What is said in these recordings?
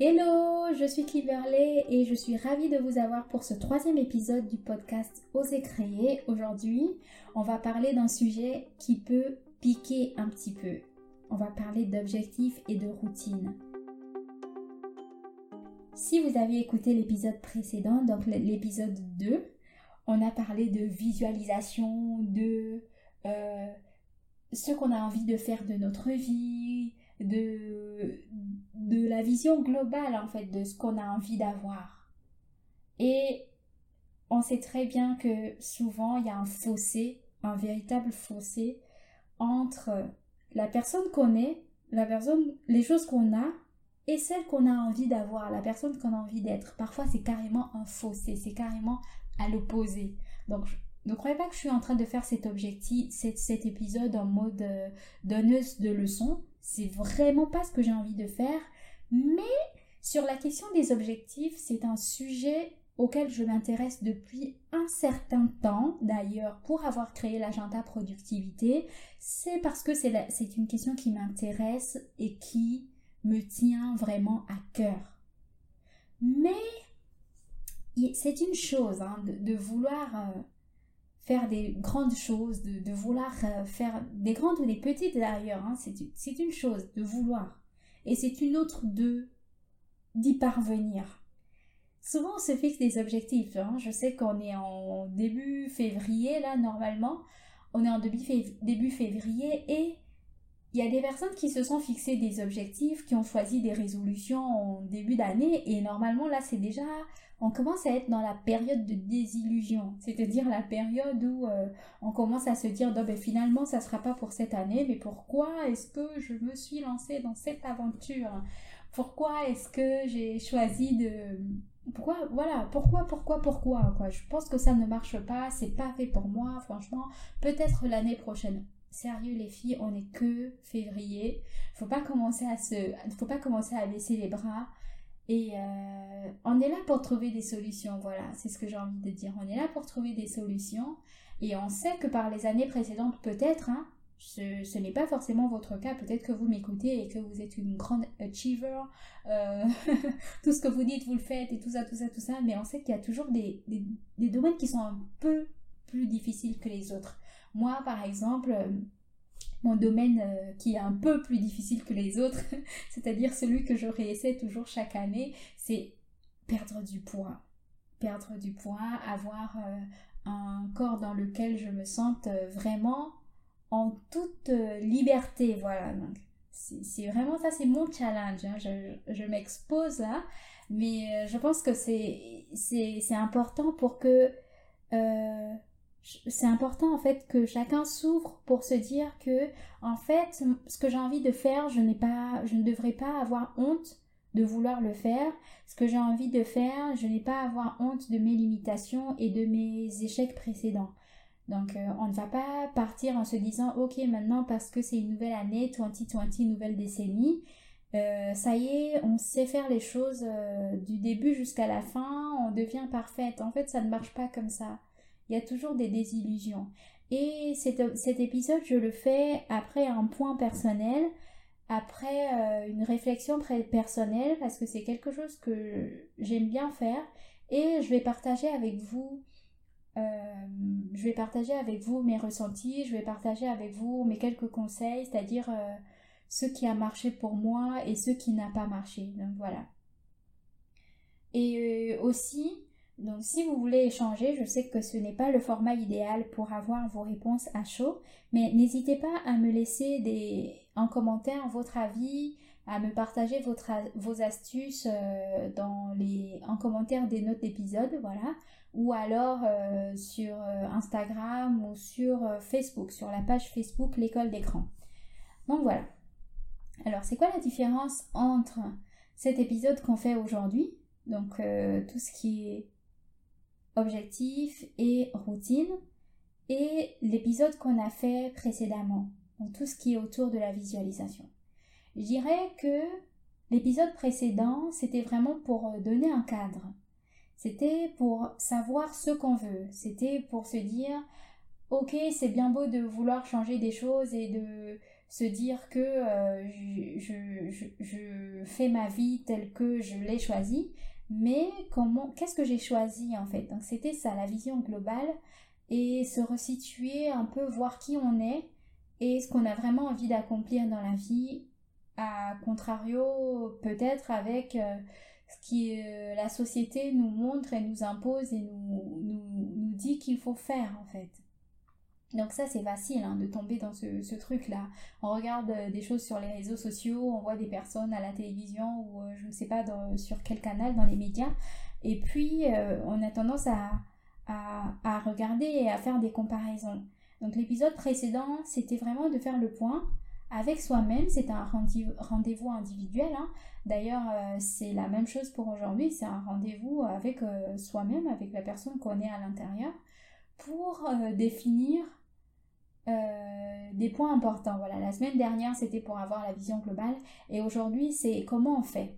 Hello, je suis Kimberley et je suis ravie de vous avoir pour ce troisième épisode du podcast Oser créer. Aujourd'hui, on va parler d'un sujet qui peut piquer un petit peu. On va parler d'objectifs et de routine. Si vous avez écouté l'épisode précédent, donc l'épisode 2, on a parlé de visualisation, de euh, ce qu'on a envie de faire de notre vie, de, de la vision globale en fait de ce qu'on a envie d'avoir. Et on sait très bien que souvent il y a un fossé, un véritable fossé entre la personne qu'on est, la personne, les choses qu'on a et celles qu'on a envie d'avoir, la personne qu'on a envie d'être. Parfois c'est carrément un fossé, c'est carrément à l'opposé. Donc ne croyez pas que je suis en train de faire cet objectif, cet, épisode en mode euh, donneuse de leçons. C'est vraiment pas ce que j'ai envie de faire. Mais sur la question des objectifs, c'est un sujet auquel je m'intéresse depuis un certain temps d'ailleurs pour avoir créé l'agenda productivité. C'est parce que c'est une question qui m'intéresse et qui me tient vraiment à cœur. Mais c'est une chose hein, de, vouloir euh, faire des grandes choses, de, vouloir euh, faire des grandes ou des petites d'ailleurs, hein, c'est une chose de vouloir. Et c'est une autre de d'y parvenir. Souvent on se fixe des objectifs. Hein. Je sais qu'on est en début février là normalement. On est en début février et il y a des personnes qui se sont fixées des objectifs, qui ont choisi des résolutions en début d'année et normalement là c'est déjà on commence à être dans la période de désillusion, c'est-à-dire la période où euh, on commence à se dire ben, finalement ça sera pas pour cette année, mais pourquoi est-ce que je me suis lancée dans cette aventure? Pourquoi est-ce que j'ai choisi de pourquoi voilà pourquoi pourquoi pourquoi? Quoi je pense que ça ne marche pas c'est pas fait pour moi franchement peut-être l'année prochaine sérieux les filles on est que février. Faut pas commencer à se faut pas commencer à baisser les bras. Et euh, on est là pour trouver des solutions, voilà, c'est ce que j'ai envie de dire. On est là pour trouver des solutions. Et on sait que par les années précédentes, peut-être, hein, ce, n'est pas forcément votre cas, peut-être que vous m'écoutez et que vous êtes une grande achiever, euh, tout ce que vous dites, vous le faites et tout ça, tout ça, tout ça, mais on sait qu'il y a toujours des, des domaines qui sont un peu plus difficiles que les autres. Moi, par exemple, mon domaine euh, qui est un peu plus difficile que les autres, c'est-à-dire celui que je réessaie toujours chaque année, c'est perdre du poids. Perdre du poids, avoir euh, un corps dans lequel je me sente euh, vraiment en toute liberté. Voilà, donc c'est vraiment ça, c'est mon challenge. Hein. Je, m'expose là, mais je pense que c'est important pour que c'est important en fait que chacun s'ouvre pour se dire que en fait ce que j'ai envie de faire je n'ai pas je ne devrais pas avoir honte de vouloir le faire. Ce que j'ai envie de faire je n'ai pas à avoir honte de mes limitations et de mes échecs précédents. Donc euh, on ne va pas partir en se disant ok maintenant parce que c'est une nouvelle année 2020 nouvelle décennie euh, ça y est, on sait faire les choses euh, du début jusqu'à la fin, on devient parfaite. En fait, ça ne marche pas comme ça il y a toujours des désillusions. Et cet, épisode, je le fais après un point personnel, après euh, une réflexion personnelle, parce que c'est quelque chose que j'aime bien faire. Et je vais partager avec vous euh, je vais partager avec vous mes ressentis, je vais partager avec vous mes quelques conseils, c'est-à-dire euh, ce qui a marché pour moi et ce qui n'a pas marché. Donc voilà. Et aussi, donc si vous voulez échanger, je sais que ce n'est pas le format idéal pour avoir vos réponses à chaud, mais n'hésitez pas à me laisser des, en commentaire votre avis, à me partager votre, vos astuces euh, dans les, en commentaire des notes d'épisode, voilà, ou alors euh, sur euh, Instagram ou sur Facebook, sur la page Facebook L'école d'écran. Donc voilà. Alors c'est quoi la différence entre cet épisode qu'on fait aujourd'hui, donc tout ce qui est objectif et routine, et l'épisode qu'on a fait précédemment, tout ce qui est autour de la visualisation. Je dirais que l'épisode précédent, c'était vraiment pour euh, donner un cadre. C'était pour savoir ce qu'on veut. C'était pour se dire, ok, c'est bien beau de vouloir changer des choses et de se dire que euh, je, fais ma vie telle que je l'ai choisie, mais comment, qu'est-ce que j'ai choisi en fait? Donc c'était ça, la vision globale, et se resituer un peu, voir qui on est et ce qu'on a vraiment envie d'accomplir dans la vie, à contrario peut-être avec euh, ce que euh, la société nous montre et nous impose et nous, nous, nous dit qu'il faut faire en fait. Donc ça c'est facile hein, de tomber dans ce, ce truc-là. On regarde euh, des choses sur les réseaux sociaux, on voit des personnes à la télévision ou je ne sais pas sur quel canal dans les médias. Et puis on a tendance à, à, à, regarder et à faire des comparaisons. Donc l'épisode précédent c'était vraiment de faire le point avec soi-même. C'est un rendez-vous individuel. Hein. D'ailleurs, euh, c'est la même chose pour aujourd'hui. C'est un rendez-vous avec euh, soi-même, avec la personne qu'on est à l'intérieur, pour euh, définir des points importants. Voilà, la semaine dernière, c'était pour avoir la vision globale. Et aujourd'hui, c'est comment on fait?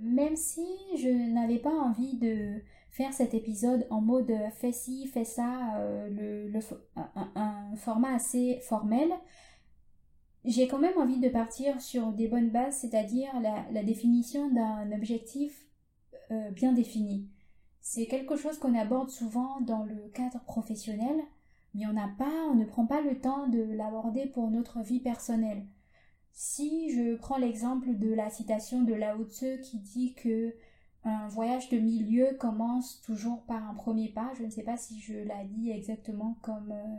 Même si je n'avais pas envie de faire cet épisode en mode euh, fais ci, fais ça, euh, le, un, format assez formel, j'ai quand même envie de partir sur des bonnes bases, c'est-à-dire la, définition d'un objectif euh, bien défini. C'est quelque chose qu'on aborde souvent dans le cadre professionnel, mais on n'a pas, on ne prend pas le temps de l'aborder pour notre vie personnelle. Si je prends l'exemple de la citation de Lao Tzu qui dit que un voyage de milieu commence toujours par un premier pas. Je ne sais pas si je l'ai dit exactement comme euh,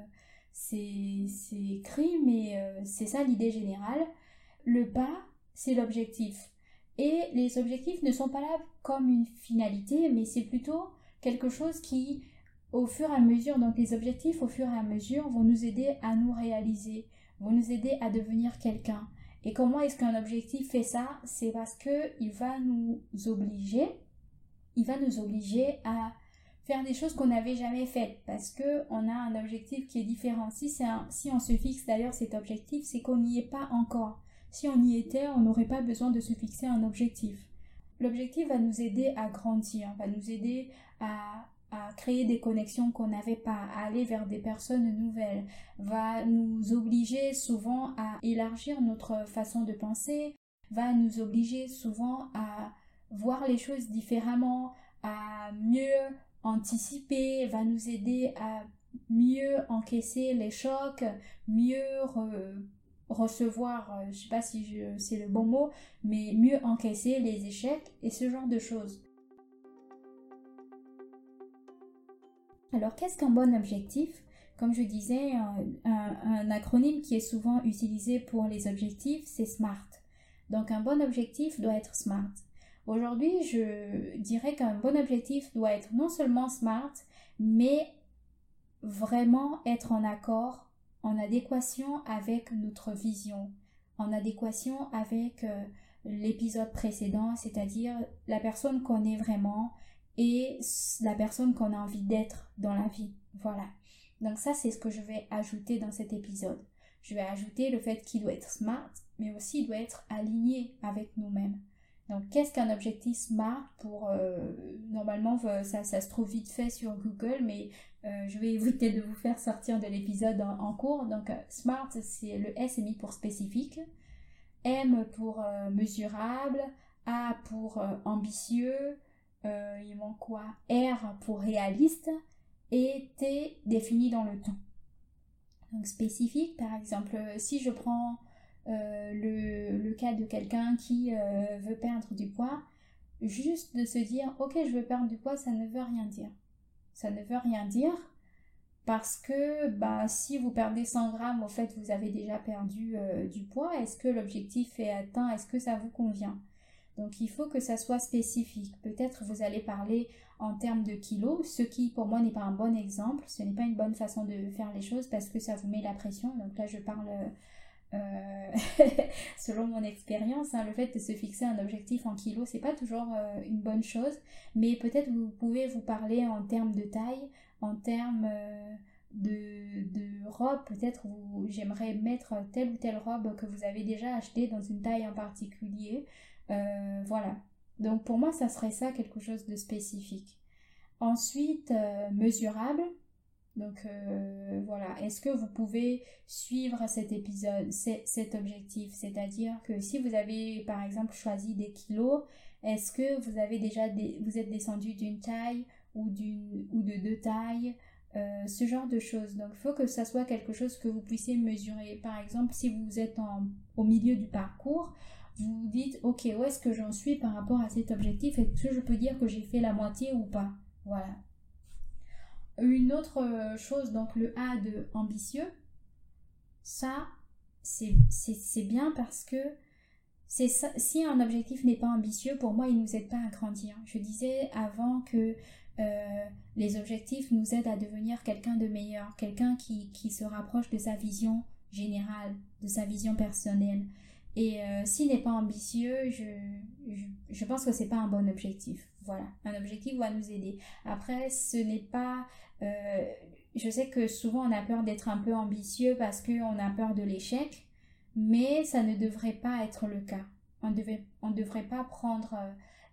c'est écrit, mais euh, c'est ça l'idée générale. Le pas, c'est l'objectif. Et les objectifs ne sont pas là comme une finalité, mais c'est plutôt quelque chose qui, au fur et à mesure, donc les objectifs au fur et à mesure vont nous aider à nous réaliser, vont nous aider à devenir quelqu'un. Et comment est-ce qu'un objectif fait ça? C'est parce que il va nous obliger, il va nous obliger à faire des choses qu'on n'avait jamais faites parce que on a un objectif qui est différent. Si, si on se fixe d'ailleurs cet objectif, c'est qu'on n'y est pas encore. Si on y était, on n'aurait pas besoin de se fixer un objectif. L'objectif va nous aider à grandir, va nous aider à à créer des connexions qu'on n'avait pas, à aller vers des personnes nouvelles, va nous obliger souvent à élargir notre façon de penser, va nous obliger souvent à voir les choses différemment, à mieux anticiper, va nous aider à mieux encaisser les chocs, mieux recevoir, euh, je sais pas si c'est le bon mot, mais mieux encaisser les échecs et ce genre de choses. Alors, qu'est-ce qu'un bon objectif? Comme je disais, un, acronyme qui est souvent utilisé pour les objectifs, c'est SMART. Donc, un bon objectif doit être SMART. Aujourd'hui, je dirais qu'un bon objectif doit être non seulement SMART, mais vraiment être en accord, en adéquation avec notre vision, en adéquation avec euh, l'épisode précédent, c'est-à-dire la personne qu'on est vraiment, et la personne qu'on a envie d'être dans la vie. Voilà. Donc ça, c'est ce que je vais ajouter dans cet épisode. Je vais ajouter le fait qu'il doit être smart, mais aussi il doit être aligné avec nous-mêmes. Donc qu'est-ce qu'un objectif smart pour... Euh, normalement, ça, ça, se trouve vite fait sur Google, mais euh, je vais éviter de vous faire sortir de l'épisode en, cours. Donc euh, smart, c'est le S est mis pour spécifique, M pour mesurable, A pour ambitieux, il manque quoi? R pour réaliste et T défini dans le temps. Donc spécifique, par exemple, si je prends euh, le, cas de quelqu'un qui euh, veut perdre du poids, juste de se dire ok je veux perdre du poids, ça ne veut rien dire. Ça ne veut rien dire parce que bah, si vous perdez 100 grammes, au fait vous avez déjà perdu du poids. Est-ce que l'objectif est atteint Est-ce que ça vous convient? Donc il faut que ça soit spécifique. Peut-être vous allez parler en termes de kilos, ce qui pour moi n'est pas un bon exemple. Ce n'est pas une bonne façon de faire les choses parce que ça vous met la pression. Donc là je parle euh, selon mon expérience. Hein, le fait de se fixer un objectif en kilos, c'est pas toujours euh, une bonne chose. Mais peut-être vous pouvez vous parler en termes de taille, en termes... Euh, de, de robe, peut-être j'aimerais mettre telle ou telle robe que vous avez déjà achetée dans une taille en particulier. Euh, voilà. Donc pour moi, ça serait ça quelque chose de spécifique. Ensuite, euh, mesurable. Donc euh, voilà, est-ce que vous pouvez suivre cet épisode, cet objectif? C'est-à-dire que si vous avez par exemple choisi des kilos, est-ce que vous avez déjà vous êtes descendu d'une taille ou, d'une, ou de deux tailles? Euh, ce genre de choses. Donc, il faut que ça soit quelque chose que vous puissiez mesurer. Par exemple, si vous êtes en, au milieu du parcours, vous vous dites, ok, où est-ce que j'en suis par rapport à cet objectif? Est-ce que je peux dire que j'ai fait la moitié ou pas? Voilà. Une autre euh, chose, donc le A de ambitieux, ça, c'est bien parce que si un objectif n'est pas ambitieux, pour moi, il ne nous aide pas à grandir. Je disais avant que euh, les objectifs nous aident à devenir quelqu'un de meilleur, quelqu'un qui, se rapproche de sa vision générale, de sa vision personnelle. Et euh, s'il n'est pas ambitieux, je, je, pense que c'est pas un bon objectif. Voilà, un objectif va nous aider. Après, ce n'est pas... Euh, je sais que souvent on a peur d'être un peu ambitieux parce qu'on a peur de l'échec, mais ça ne devrait pas être le cas. On ne on devrait pas prendre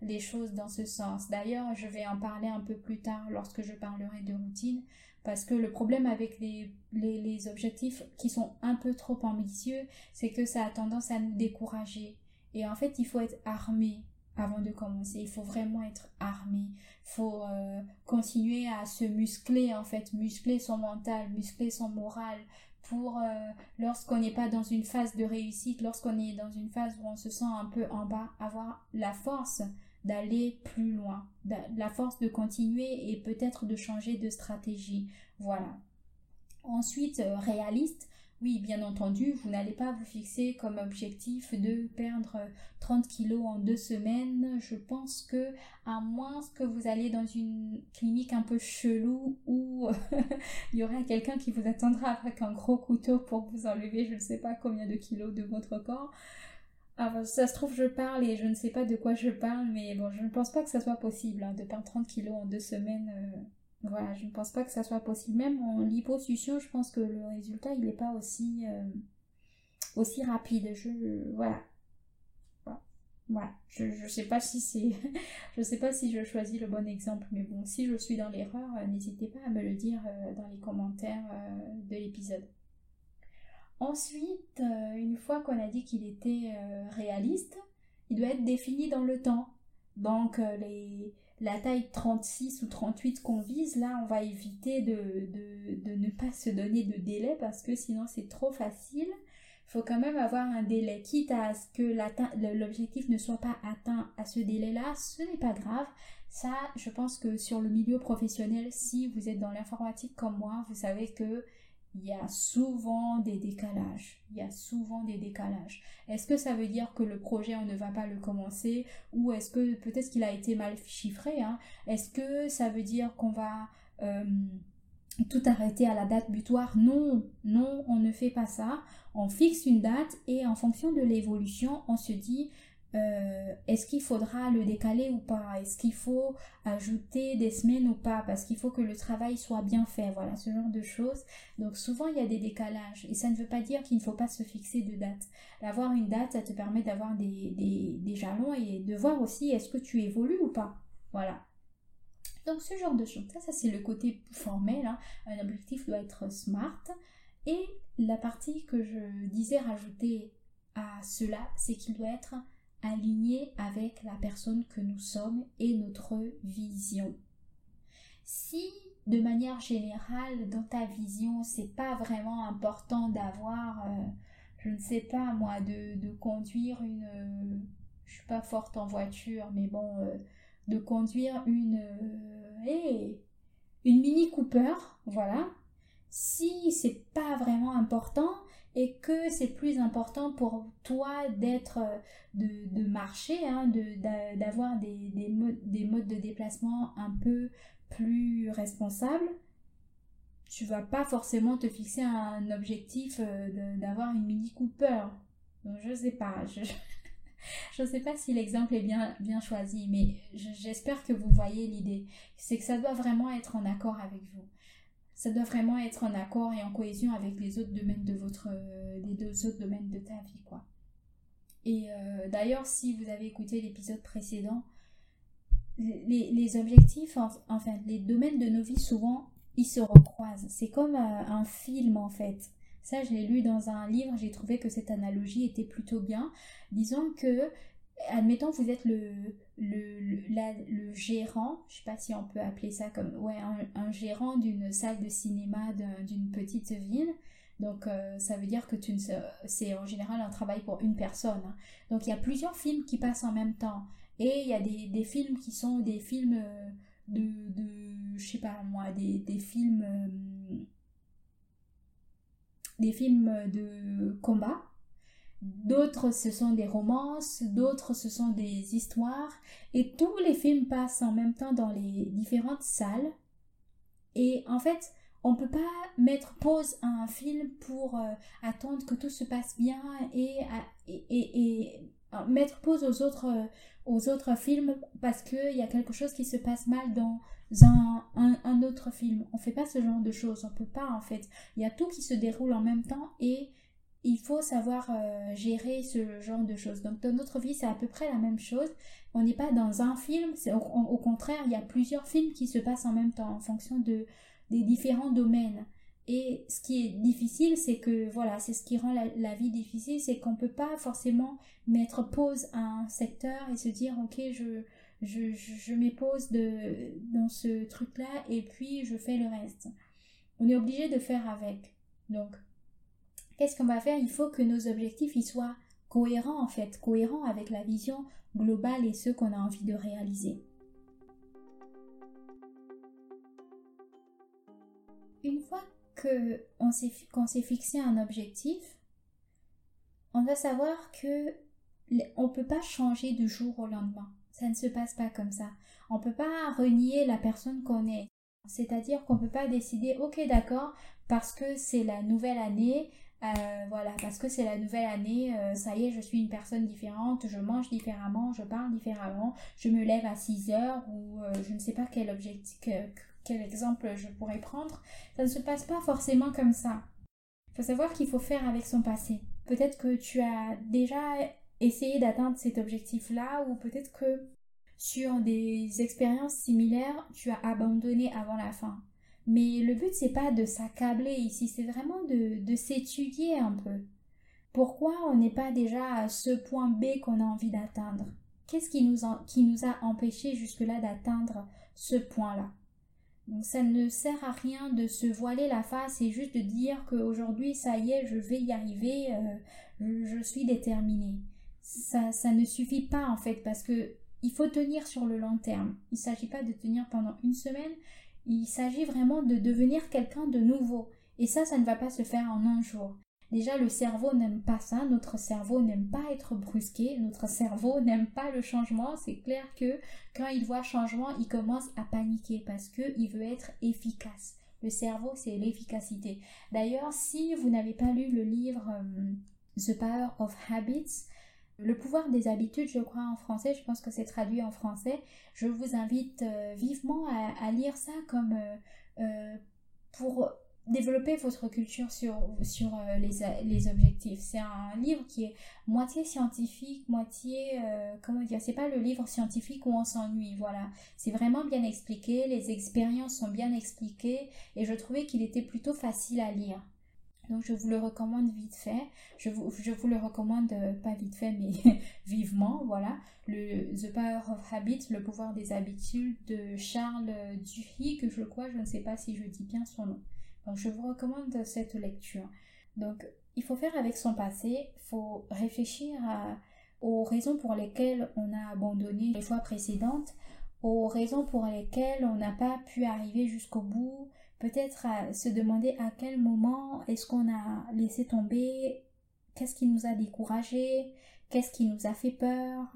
les choses dans ce sens. D'ailleurs, je vais en parler un peu plus tard lorsque je parlerai de routine, parce que le problème avec les, les, objectifs qui sont un peu trop ambitieux, c'est que ça a tendance à nous décourager. Et en fait, il faut être armé avant de commencer. Il faut vraiment être armé. Il faut euh, continuer à se muscler, en fait, muscler son mental, muscler son moral pour euh, lorsqu'on n'est pas dans une phase de réussite, lorsqu'on est dans une phase où on se sent un peu en bas, avoir la force d'aller plus loin, la force de continuer et peut-être de changer de stratégie. Voilà. Ensuite, euh, réaliste. Oui, bien entendu, vous n'allez pas vous fixer comme objectif de perdre 30 euh, kilos en deux semaines. Je pense que, à moins que vous allez dans une clinique un peu chelou où il y aura quelqu'un qui vous attendra avec un gros couteau pour vous enlever je ne sais pas combien de kilos de votre corps. Ah, ça se trouve, je parle et je ne sais pas de quoi je parle, mais bon, je ne pense pas que ça soit possible hein, de perdre 30 kilos en deux semaines. Euh, voilà, je ne pense pas que ça soit possible. Même en liposuction, je pense que le résultat, il n'est pas aussi, euh, aussi rapide. Je, voilà. Voilà. Je, ne sais pas si sais pas si je choisis le bon exemple, mais bon, si je suis dans l'erreur, euh, n'hésitez pas à me le dire dans les commentaires de l'épisode. Ensuite, euh, une fois qu'on a dit qu'il était euh, réaliste, il doit être défini dans le temps. Donc euh, les, la taille 36 ou 38 qu'on vise, là, on va éviter de, de, ne pas se donner de délai parce que sinon c'est trop facile. Il faut quand même avoir un délai, quitte à ce que l'objectif ne soit pas atteint à ce délai-là, ce n'est pas grave. Ça, je pense que sur le milieu professionnel, si vous êtes dans l'informatique comme moi, vous savez que il y a souvent des décalages. Il y a souvent des décalages. Est-ce que ça veut dire que le projet, on ne va pas le commencer? Ou est-ce que peut-être qu'il a été mal chiffré hein? Est-ce que ça veut dire qu'on va euh, tout arrêter à la date butoir? Non, non, on ne fait pas ça. On fixe une date et en fonction de l'évolution, on se dit euh, est-ce qu'il faudra le décaler ou pas? Est-ce qu'il faut ajouter des semaines ou pas? Parce qu'il faut que le travail soit bien fait, voilà, ce genre de choses. Donc souvent il y a des décalages et ça ne veut pas dire qu'il ne faut pas se fixer de date. D'avoir une date, ça te permet d'avoir des, des, jalons et de voir aussi est-ce que tu évolues ou pas? Voilà. Donc ce genre de choses, ça, ça c'est le côté formel. Hein. Un objectif doit être smart. Et la partie que je disais rajouter à cela, c'est qu'il doit être aligné avec la personne que nous sommes et notre vision. Si de manière générale dans ta vision c'est pas vraiment important d'avoir euh, je ne sais pas moi de, conduire une euh, je suis pas forte en voiture mais bon euh, de conduire une une mini Cooper voilà si c'est pas vraiment important et que c'est plus important pour toi d'être de, marcher, hein, d'avoir des, des, modes, de déplacement un peu plus responsables, tu vas pas forcément te fixer un objectif euh, d'avoir une Mini Cooper. Donc je sais pas, je, ne sais pas si l'exemple est bien, bien choisi, mais j'espère que vous voyez l'idée. C'est que ça doit vraiment être en accord avec vous ça doit vraiment être en accord et en cohésion avec les autres domaines de votre euh, les deux autres domaines de ta vie quoi. Et euh, d'ailleurs si vous avez écouté l'épisode précédent, les, objectifs, enfin les domaines de nos vies souvent ils se recroisent. C'est comme un film en fait. Ça, je l'ai lu dans un livre, j'ai trouvé que cette analogie était plutôt bien. Disons que, admettons, vous êtes le, le, le, gérant, je sais pas si on peut appeler ça comme, ouais, un, gérant d'une salle de cinéma d'une petite ville. Donc, euh, ça veut dire que tu c'est en général un travail pour une personne. Hein. Donc, il y a plusieurs films qui passent en même temps. Et il y a des, des films qui sont des films euh, de, de je sais pas moi, des, des films. Euh, des films de combat, d'autres ce sont des romances, d'autres ce sont des histoires, et tous les films passent en même temps dans les différentes salles. Et en fait, on ne peut pas mettre pause à un film pour euh, attendre que tout se passe bien et, et, et, euh, mettre pause aux autres, euh, aux autres films parce qu'il y a quelque chose qui se passe mal dans un, un, autre film. On fait pas ce genre de choses, on peut pas en fait. Il y a tout qui se déroule en même temps et il faut savoir euh, gérer ce genre de choses. Donc dans notre vie, c'est à peu près la même chose. On n'est pas dans un film, au, contraire, il y a plusieurs films qui se passent en même temps en fonction de, des différents domaines. Et ce qui est difficile, c'est que, voilà, c'est ce qui rend la, vie difficile, c'est qu'on ne peut pas forcément mettre pause à un secteur et se dire, ok, je, je, je, m'épose dans ce truc-là et puis je fais le reste. On est obligé de faire avec. Donc, qu'est-ce qu'on va faire? Il faut que nos objectifs ils soient cohérents en fait, cohérents avec la vision globale et ce qu'on a envie de réaliser. Une fois qu'on s'est fixé un objectif, on doit savoir que on ne peut pas changer du jour au lendemain. Ça ne se passe pas comme ça. On ne peut pas renier la personne qu'on est. C'est-à-dire qu'on ne peut pas décider, ok d'accord, parce que c'est la nouvelle année, euh, voilà, parce que c'est la nouvelle année, euh, ça y est, je suis une personne différente, je mange différemment, je parle différemment, je me lève à 6 heures ou euh, je ne sais pas quel objectif, quel exemple je pourrais prendre. Ça ne se passe pas forcément comme ça. Il faut savoir qu'il faut faire avec son passé. Peut-être que tu as déjà essayé d'atteindre cet objectif-là ou peut-être que sur des expériences similaires, tu as abandonné avant la fin. Mais le but, c'est pas de s'accabler ici, c'est vraiment de, de s'étudier un peu. Pourquoi on n'est pas déjà à ce point B qu'on a envie d'atteindre? Qu'est-ce qui nous, qui nous a empêché jusque-là d'atteindre ce point-là? Donc ça ne sert à rien de se voiler la face et juste de dire qu'aujourd'hui ça y est, je vais y arriver, euh, je, suis déterminée. Ça, ça ne suffit pas en fait parce que il faut tenir sur le long terme. Il ne s'agit pas de tenir pendant une semaine, il s'agit vraiment de devenir quelqu'un de nouveau. Et ça, ça ne va pas se faire en un jour. Déjà, le cerveau n'aime pas ça, notre cerveau n'aime pas être brusqué, notre cerveau n'aime pas le changement. C'est clair que quand il voit changement, il commence à paniquer parce qu'il veut être efficace. Le cerveau, c'est l'efficacité. D'ailleurs, si vous n'avez pas lu le livre euh, The Power of Habits, le pouvoir des habitudes, je crois en français, je pense que c'est traduit en français, je vous invite euh, vivement à, lire ça comme euh, pour développer votre culture sur, sur euh, les, les, objectifs. C'est un livre qui est moitié scientifique, moitié... Euh, comment dire C'est pas le livre scientifique où on s'ennuie, voilà. C'est vraiment bien expliqué, les expériences sont bien expliquées et je trouvais qu'il était plutôt facile à lire. Donc je vous le recommande vite fait. Je vous, je vous le recommande euh, pas vite fait mais vivement, voilà. Le The Power of Habits, le pouvoir des habitudes de Charles Duhigg, je crois, je ne sais pas si je dis bien son nom. Donc je vous recommande cette lecture. Donc il faut faire avec son passé, il faut réfléchir aux raisons pour lesquelles on a abandonné les fois précédentes, aux raisons pour lesquelles on n'a pas pu arriver jusqu'au bout, peut-être se demander à quel moment est-ce qu'on a laissé tomber, qu'est-ce qui nous a découragé, qu'est-ce qui nous a fait peur.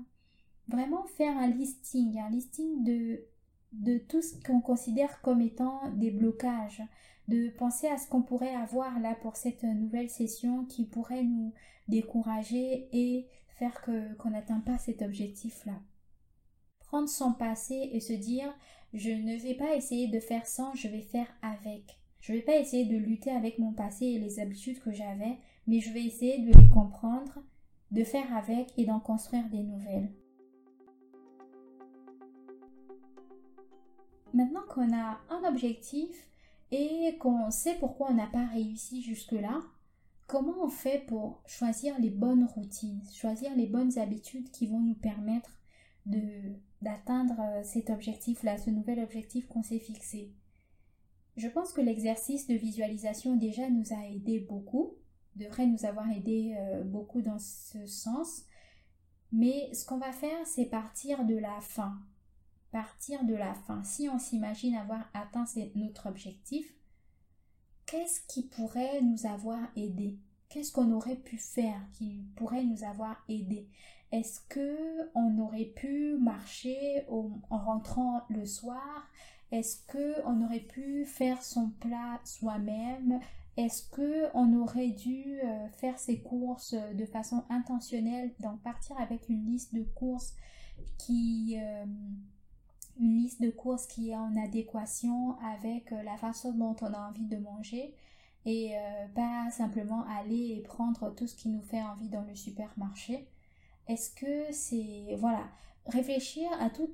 Vraiment faire un listing, un listing de, de tout ce qu'on considère comme étant des blocages, de penser à ce qu'on pourrait avoir là pour cette nouvelle session qui pourrait nous décourager et faire qu'on n'atteint pas cet objectif là. Prendre son passé et se dire je ne vais pas essayer de faire sans, je vais faire avec. Je ne vais pas essayer de lutter avec mon passé et les habitudes que j'avais, mais je vais essayer de les comprendre, de faire avec et d'en construire des nouvelles. Maintenant qu'on a un objectif, et qu'on sait pourquoi on n'a pas réussi jusque-là, comment on fait pour choisir les bonnes routines, choisir les bonnes habitudes qui vont nous permettre de d'atteindre euh, cet objectif-là, ce nouvel objectif qu'on s'est fixé. Je pense que l'exercice de visualisation déjà nous a aidé beaucoup, devrait nous avoir aidé euh, beaucoup dans ce sens. Mais ce qu'on va faire, c'est partir de la fin. Partir de la fin. Si on s'imagine avoir atteint notre objectif, qu'est-ce qui pourrait nous avoir aidé? Qu'est-ce qu'on aurait pu faire qui pourrait nous avoir aidé? Est-ce que on aurait pu marcher en rentrant le soir? Est-ce que on aurait pu faire son plat soi-même? Est-ce que on aurait dû euh, faire ses courses euh, de façon intentionnelle, donc partir avec une liste de courses qui euh, une liste de courses qui est en adéquation avec la façon dont on a envie de manger et pas simplement aller et prendre tout ce qui nous fait envie dans le supermarché? Est-ce que c'est voilà réfléchir à tout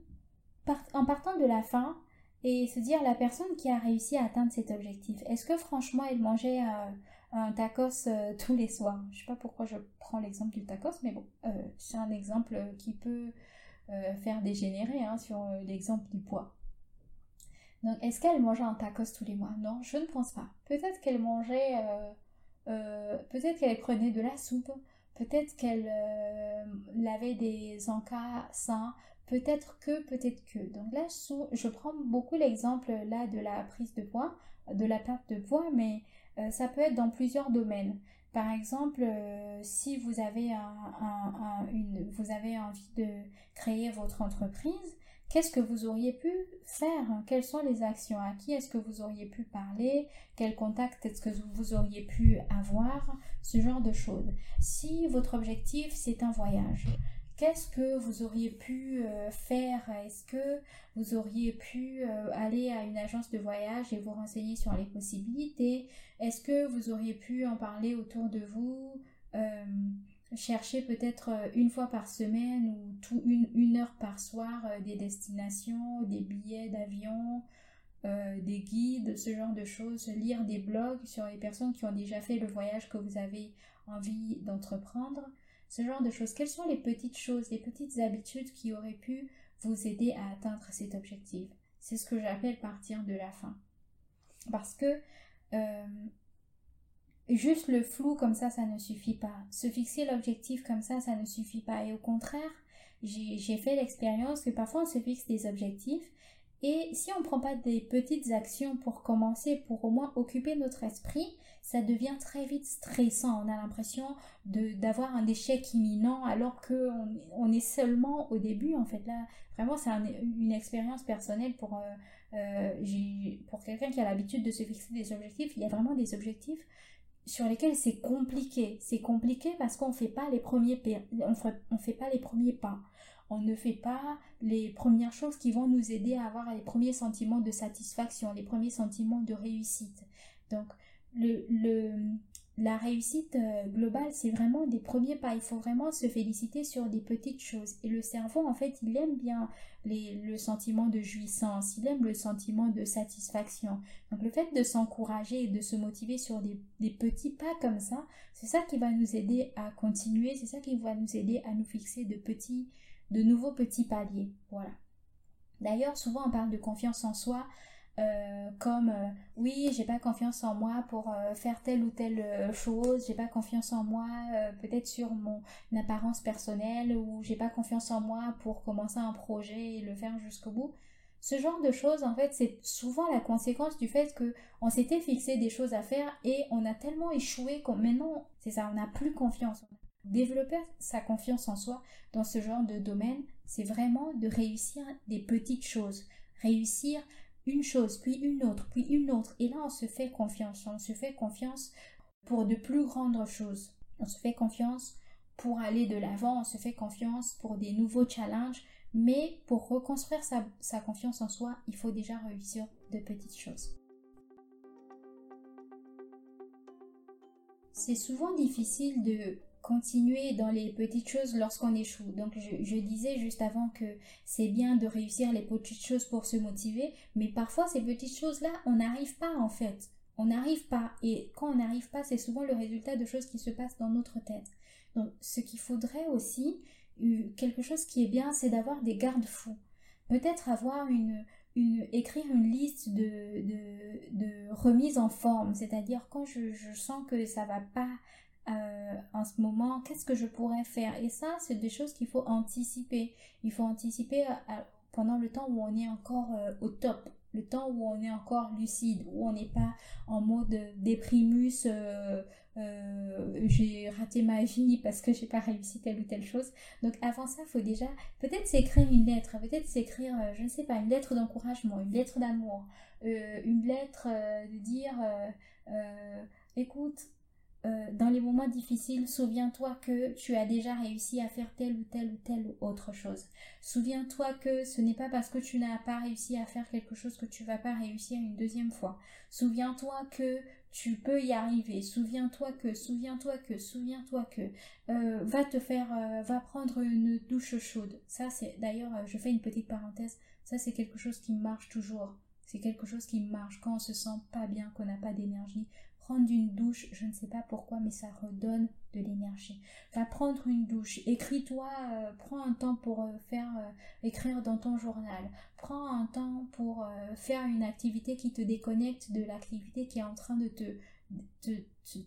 en partant de la fin et se dire la personne qui a réussi à atteindre cet objectif, est-ce que franchement elle mangeait euh, un tacos euh, tous les soirs? Je sais pas pourquoi je prends l'exemple du tacos, mais bon, euh, c'est un exemple qui peut faire dégénérer hein, sur l'exemple du poids. Donc, est-ce qu'elle mangeait un tacos tous les mois? Non, je ne pense pas. Peut-être qu'elle mangeait, peut-être qu'elle prenait de la soupe, peut-être qu'elle avait des encas sains, Peut-être que, peut-être que. Donc là, je prends beaucoup l'exemple là de la prise de poids, de la perte de poids, mais euh, ça peut être dans plusieurs domaines. Par exemple, euh, si vous avez envie de créer votre entreprise, qu'est-ce que vous auriez pu faire? Quelles sont les actions À qui est-ce que vous auriez pu parler? Quel contact est-ce que vous auriez pu avoir? Ce genre de choses. Si votre objectif, c'est un voyage, Qu'est-ce que vous auriez pu euh, faire? Est-ce que vous auriez pu euh, aller à une agence de voyage et vous renseigner sur les possibilités? Est-ce que vous auriez pu en parler autour de vous? Euh, Chercher peut-être une fois par semaine ou tout une, heure par soir des destinations, des billets d'avion, des guides, ce genre de choses, lire des blogs sur les personnes qui ont déjà fait le voyage que vous avez envie d'entreprendre ce genre de choses. Quelles sont les petites choses, les petites habitudes qui auraient pu vous aider à atteindre cet objectif? C'est ce que j'appelle partir de la fin. Parce que euh, juste le flou comme ça, ça ne suffit pas. Se fixer l'objectif comme ça, ça ne suffit pas. Et au contraire, j'ai fait l'expérience que parfois on se fixe des objectifs et si on ne prend pas des petites actions pour commencer, pour au moins occuper notre esprit, ça devient très vite stressant. On a l'impression d'avoir un échec imminent alors qu'on on est seulement au début. En fait, là, vraiment, c'est une expérience personnelle euh, euh, pour quelqu'un qui a l'habitude de se fixer des objectifs. Il y a vraiment des objectifs sur lesquels c'est compliqué. C'est compliqué parce qu'on fait pas les premiers on on fait pas les premiers pas on ne fait pas les premières choses qui vont nous aider à avoir les premiers sentiments de satisfaction, les premiers sentiments de réussite. Donc, le, la réussite euh, globale, c'est vraiment des premiers pas. Il faut vraiment se féliciter sur des petites choses. Et le cerveau, en fait, il aime bien le sentiment de jouissance, il aime le sentiment de satisfaction. Donc le fait de s'encourager et de se motiver sur des, petits pas comme ça, c'est ça qui va nous aider à continuer, c'est ça qui va nous aider à nous fixer de petits de nouveaux petits paliers. Voilà. D'ailleurs, souvent on parle de confiance en soi euh, comme euh, oui, j'ai pas confiance en moi pour euh, faire telle ou telle chose, j'ai pas confiance en moi peut-être sur mon apparence personnelle ou j'ai pas confiance en moi pour commencer un projet et le faire jusqu'au bout. Ce genre de choses, en fait, c'est souvent la conséquence du fait que on s'était fixé des choses à faire et on a tellement échoué qu'on maintenant, c'est ça, on n'a plus confiance. Développer sa confiance en soi dans ce genre de domaine, c'est vraiment de réussir des petites choses. Réussir une chose, puis une autre, puis une autre. Et là, on se fait confiance. On se fait confiance pour de plus grandes choses. On se fait confiance pour aller de l'avant. On se fait confiance pour des nouveaux challenges. Mais pour reconstruire sa, sa confiance en soi, il faut déjà réussir de petites choses. C'est souvent difficile de continuer dans les petites choses lorsqu'on échoue. Donc je, disais juste avant que c'est bien de réussir les petites choses pour se motiver, mais parfois ces petites choses-là, on n'arrive pas en fait. On n'arrive pas. Et quand on n'arrive pas, c'est souvent le résultat de choses qui se passent dans notre tête. Donc ce qu'il faudrait aussi, euh, quelque chose qui est bien, c'est d'avoir des garde-fous. Peut-être avoir une, écrire une liste de, de, de remise en forme, c'est-à-dire quand je, je, sens que ça va pas euh, en ce moment, qu'est-ce que je pourrais faire? Et ça, c'est des choses qu'il faut anticiper. Il faut anticiper euh, pendant le temps où on est encore au top le temps où on est encore lucide, où on n'est pas en mode déprimus, euh, euh, j'ai raté ma vie parce que j'ai pas réussi telle ou telle chose. Donc avant ça, il faut déjà peut-être s'écrire une lettre, peut-être s'écrire, euh, je ne sais pas, une lettre d'encouragement, une lettre d'amour, une lettre de dire, écoute, euh, dans les moments difficiles, souviens-toi que tu as déjà réussi à faire telle ou telle ou telle autre chose. Souviens-toi que ce n'est pas parce que tu n'as pas réussi à faire quelque chose que tu vas pas réussir une deuxième fois. Souviens-toi que tu peux y arriver. Souviens-toi que, souviens-toi que, souviens-toi que. Euh, va te faire, euh, va prendre une douche chaude. Ça, c'est d'ailleurs, je fais une petite parenthèse. Ça, c'est quelque chose qui marche toujours. C'est quelque chose qui marche quand on se sent pas bien, qu'on n'a pas d'énergie prendre une douche, je ne sais pas pourquoi, mais ça redonne de l'énergie. Va prendre une douche, écris-toi, euh, prends un temps pour euh, faire euh, écrire dans ton journal. Prends un temps pour faire une activité qui te déconnecte de l'activité qui est en train de te, te,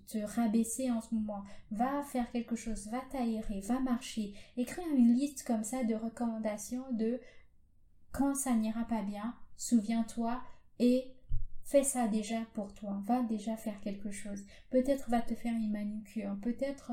te, rabaisser en ce moment. Va faire quelque chose, va t'aérer, va marcher. Écrire une liste comme ça de recommandations de quand ça n'ira pas bien, souviens-toi et Fais ça déjà pour toi. Va déjà faire quelque chose. Peut-être va te faire une manucure. Peut-être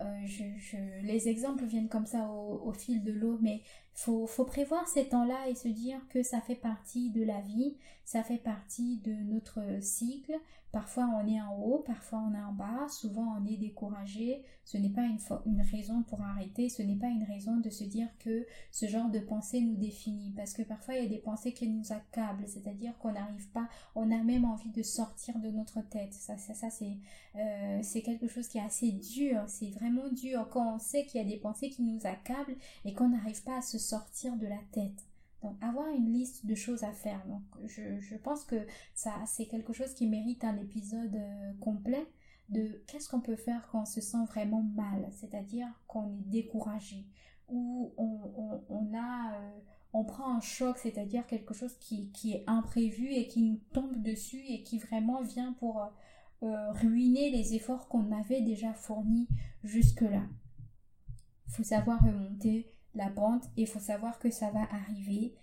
euh, euh, les exemples viennent comme ça au, fil de l'eau, mais faut, faut prévoir ces temps-là et se dire que ça fait partie de la vie, ça fait partie de notre cycle. Parfois on est en haut, parfois on est en bas, souvent on est découragé. Ce n'est pas une, raison pour arrêter, ce n'est pas une raison de se dire que ce genre de pensée nous définit, parce que parfois il y a des pensées qui nous accablent, c'est-à-dire qu'on n'arrive pas, on a même envie de sortir de notre tête. Ça, euh, c'est quelque chose qui est assez dur, c'est vraiment dur quand on sait qu'il y a des pensées qui nous accablent et qu'on n'arrive pas à se sortir de la tête. Donc avoir une liste de choses à faire. Donc je, je pense que ça c'est quelque chose qui mérite un épisode euh, complet de qu'est-ce qu'on peut faire quand on se sent vraiment mal, c'est-à-dire qu'on est découragé ou on, on, a euh, on prend un choc, c'est-à-dire quelque chose qui, qui, est imprévu et qui nous tombe dessus et qui vraiment vient pour euh, ruiner les efforts qu'on avait déjà fournis jusque-là. Il faut savoir remonter la pente il faut savoir que ça va arriver.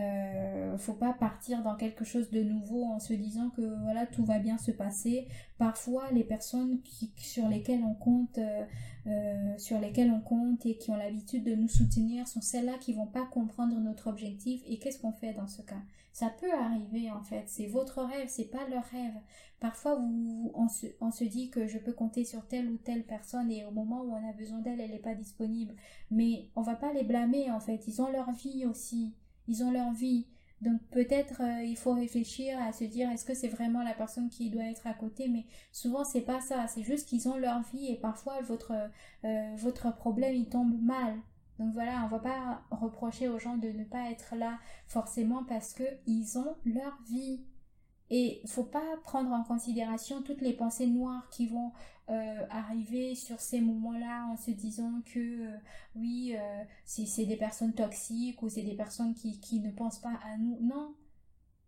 Euh, faut pas partir dans quelque chose de nouveau en se disant que voilà tout va bien se passer. Parfois les personnes sur lesquelles on compte, euh, euh, sur lesquelles on compte et qui ont l'habitude de nous soutenir sont celles-là qui vont pas comprendre notre objectif. Et qu'est-ce qu'on fait dans ce cas? Ça peut arriver en fait. C'est votre rêve, c'est pas leur rêve. Parfois on, se, on se dit que je peux compter sur telle ou telle personne et au moment où on a besoin d'elle, elle n'est pas disponible. Mais on va pas les blâmer en fait. Ils ont leur vie aussi ils ont leur vie. Donc peut-être euh, il faut réfléchir à se dire est-ce que c'est vraiment la personne qui doit être à côté? Mais souvent c'est pas ça. C'est juste qu'ils ont leur vie et parfois votre euh, votre problème il tombe mal. Donc voilà on va pas reprocher aux gens de ne pas être là forcément parce que ils ont leur vie. Et faut pas prendre en considération toutes les pensées noires qui vont euh, arriver sur ces moments-là en se disant que euh, oui, euh, c'est des personnes toxiques ou c'est des personnes qui, ne pensent pas à nous. Non,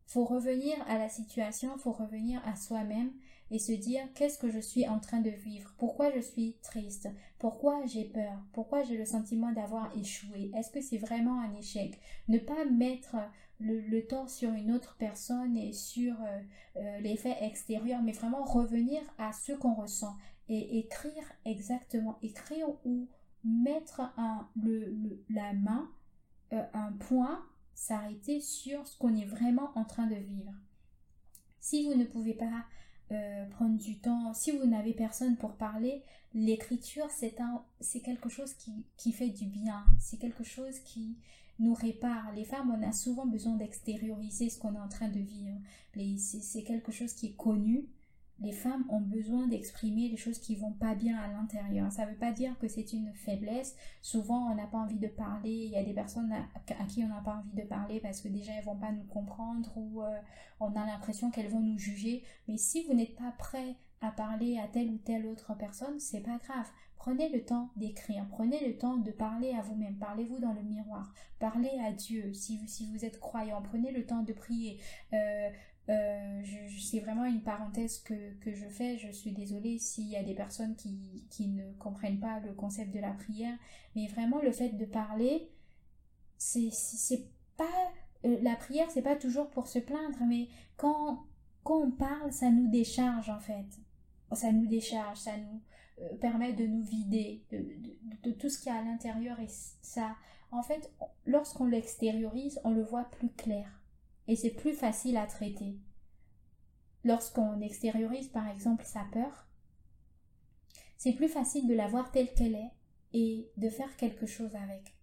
faut revenir à la situation, faut revenir à soi-même et se dire qu'est-ce que je suis en train de vivre, pourquoi je suis triste, pourquoi j'ai peur, pourquoi j'ai le sentiment d'avoir échoué, est-ce que c'est vraiment un échec, ne pas mettre le, le tort sur une autre personne et sur euh, euh, l'effet extérieur, mais vraiment revenir à ce qu'on ressent et écrire exactement, écrire ou mettre un, le, la main, euh, un point, s'arrêter sur ce qu'on est vraiment en train de vivre. Si vous ne pouvez pas prendre du temps, si vous n'avez personne pour parler, l'écriture c'est quelque chose qui, qui fait du bien, c'est quelque chose qui, nous répare. Les femmes, on a souvent besoin d'extérioriser ce qu'on est en train de vivre. C'est quelque chose qui est connu. les femmes ont besoin d'exprimer les choses qui vont pas bien à l'intérieur. Ça ne veut pas dire que c'est une faiblesse. Souvent, on n'a pas envie de parler. Il y a des personnes à, qui on n'a pas envie de parler parce que déjà elles vont pas nous comprendre ou euh, on a l'impression qu'elles vont nous juger. Mais si vous n'êtes pas prêt à parler à telle ou telle autre personne, c'est pas grave. Prenez le temps d'écrire, prenez le temps de parler à vous-même, parlez-vous dans le miroir, parlez à Dieu si vous, si vous êtes croyant, prenez le temps de prier. Euh, euh, c'est vraiment une parenthèse que, je fais. Je suis désolée s'il y a des personnes qui, qui, ne comprennent pas le concept de la prière. Mais vraiment, le fait de parler, c'est pas. Euh, la prière, c'est pas toujours pour se plaindre, mais quand, quand on parle, ça nous décharge en fait. Ça nous décharge, ça nous euh, permet de nous vider de, tout ce qu'il y a à l'intérieur. Et ça, en fait, lorsqu'on l'extériorise, on le voit plus clair et c'est plus facile à traiter. Lorsqu'on extériorise par exemple sa peur, c'est plus facile de la voir telle qu'elle est et de faire quelque chose avec.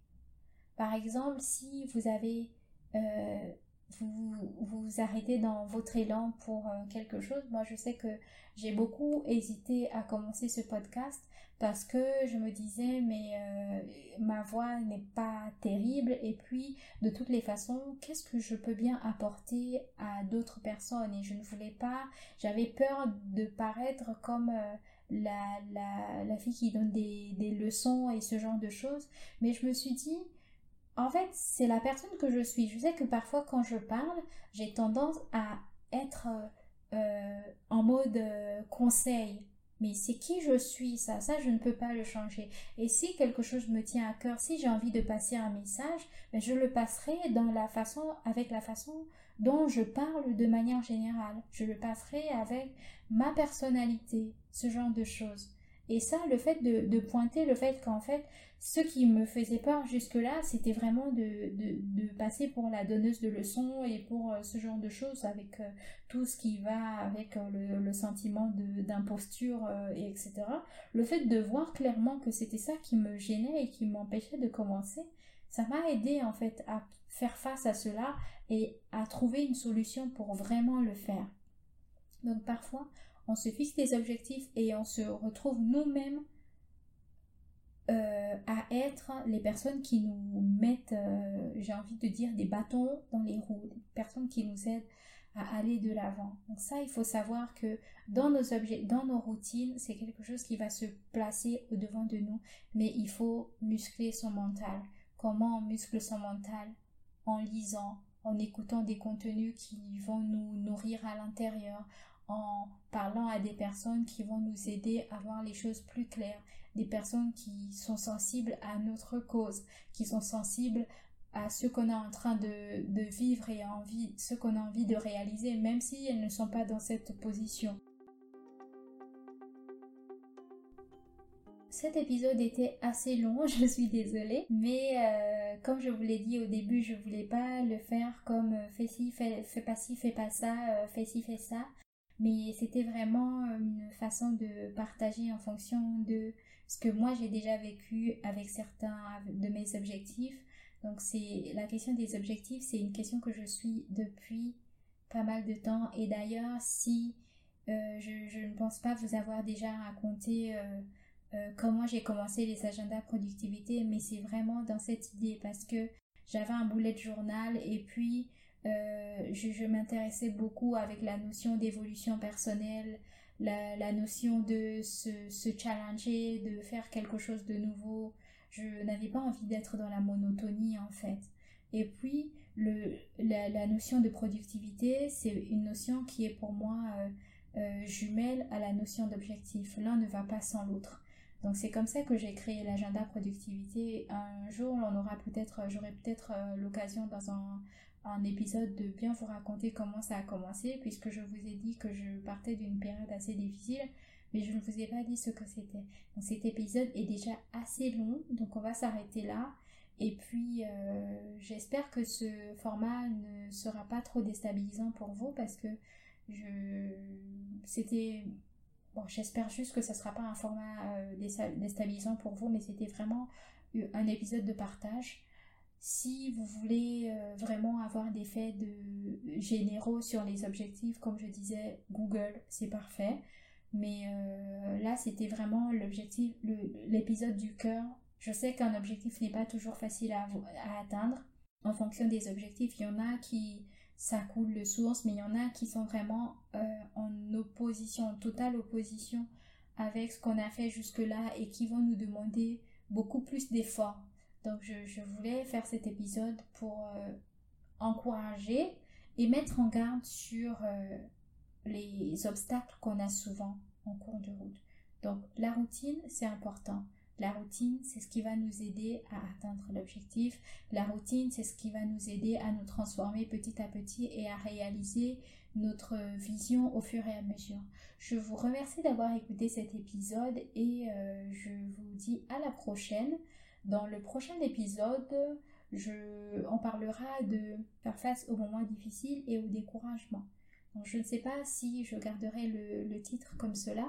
Par exemple, si vous avez euh, vous, vous arrêtez dans votre élan pour euh, quelque chose. Moi, je sais que j'ai beaucoup hésité à commencer ce podcast parce que je me disais, mais euh, ma voix n'est pas terrible. Et puis, de toutes les façons, qu'est-ce que je peux bien apporter à d'autres personnes? Et je ne voulais pas, j'avais peur de paraître comme... Euh, la, la, la, fille qui donne des, des leçons et ce genre de choses. Mais je me suis dit, en fait, c'est la personne que je suis. Je sais que parfois, quand je parle, j'ai tendance à être euh, en mode euh, conseil. Mais c'est qui je suis, ça, ça je ne peux pas le changer. Et si quelque chose me tient à cœur, si j'ai envie de passer un message, ben, je le passerai dans la façon, avec la façon dont je parle de manière générale. Je le passerai avec ma personnalité, ce genre de choses. Et ça, le fait de, pointer le fait qu'en fait, ce qui me faisait peur jusque-là, c'était vraiment de, passer pour la donneuse de leçons et pour euh, ce genre de choses avec euh, tout ce qui va avec euh, le, sentiment d'imposture, et etc. Le fait de voir clairement que c'était ça qui me gênait et qui m'empêchait de commencer, ça m'a aidé en fait à faire face à cela et à trouver une solution pour vraiment le faire. Donc parfois, on se fixe des objectifs et on se retrouve nous-mêmes euh, à être les personnes qui nous mettent, euh, j'ai envie de dire, des bâtons dans les roues, des personnes qui nous aident à aller de l'avant. Donc ça, il faut savoir que dans nos objets, dans nos routines, c'est quelque chose qui va se placer au devant de nous, mais il faut muscler son mental. Comment on muscle son mental? En lisant, en écoutant des contenus qui vont nous nourrir à l'intérieur, en parlant à des personnes qui vont nous aider à voir les choses plus claires, des personnes qui sont sensibles à notre cause, qui sont sensibles à ce qu'on est en train de, de vivre et envie, ce qu'on a envie de réaliser, même si elles ne sont pas dans cette position. Cet épisode était assez long, je suis désolée, mais euh, comme je vous l'ai dit au début, je voulais pas le faire comme euh, fais ci, fais, fais pas ci, fais pas ça, euh, fais ci, fais ça mais c'était vraiment euh, une façon de partager en fonction de ce que moi j'ai déjà vécu avec certains de mes objectifs. Donc c'est la question des objectifs, c'est une question que je suis depuis pas mal de temps et d'ailleurs si euh, je, ne pense pas vous avoir déjà raconté euh, comment j'ai commencé les agendas productivité, mais c'est vraiment dans cette idée parce que j'avais un boulet de journal et puis euh, je, m'intéressais beaucoup avec la notion d'évolution personnelle, la, notion de se, challenger, de faire quelque chose de nouveau. Je n'avais pas envie d'être dans la monotonie en fait. Et puis, le, la, notion de productivité, c'est une notion qui est pour moi euh, euh, jumelle à la notion d'objectif. L'un ne va pas sans l'autre. Donc c'est comme ça que j'ai créé l'agenda productivité. Un jour, on aura peut-être, j'aurai peut-être l'occasion dans un un épisode de bien vous raconter comment ça a commencé, puisque je vous ai dit que je partais d'une période assez difficile, mais je ne vous ai pas dit ce que c'était. Donc cet épisode est déjà assez long, donc on va s'arrêter là. Et puis euh, j'espère que ce format ne sera pas trop déstabilisant pour vous parce que je c'était j'espère juste que ce ne sera pas un format euh, déstabilisant pour vous mais c'était vraiment un épisode de partage si vous voulez euh, vraiment avoir des faits de généraux sur les objectifs, comme je disais, Google, c'est parfait. Mais euh, là, c'était vraiment l'objectif, l'épisode du cœur. Je sais qu'un objectif n'est pas toujours facile à, atteindre. En fonction des objectifs, il y en a qui ça coule de source, mais il y en a qui sont vraiment euh, en opposition, en totale opposition avec ce qu'on a fait jusque-là et qui vont nous demander beaucoup plus d'efforts. Donc je, voulais faire cet épisode pour euh, encourager et mettre en garde sur les obstacles qu'on a souvent en cours de route. Donc la routine, c'est important. La routine, c'est ce qui va nous aider à atteindre l'objectif. La routine, c'est ce qui va nous aider à nous transformer petit à petit et à réaliser notre vision au fur et à mesure. Je vous remercie d'avoir écouté cet épisode et euh, je vous dis à la prochaine. Dans le prochain épisode, je, on parlera de faire face aux moments difficiles et au découragement je ne sais pas si je garderai le, titre comme cela,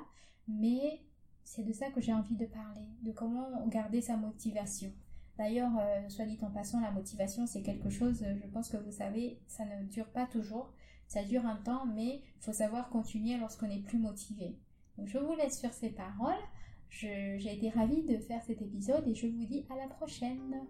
mais c'est de ça que j'ai envie de parler, de comment garder sa motivation. D'ailleurs, euh, soit dit en passant, la motivation, c'est quelque chose, je pense que vous savez, ça ne dure pas toujours. Ça dure un temps, mais il faut savoir continuer lorsqu'on est plus motivé. Je vous laisse sur ces paroles. J'ai été ravie de faire cet épisode et je vous dis à la prochaine.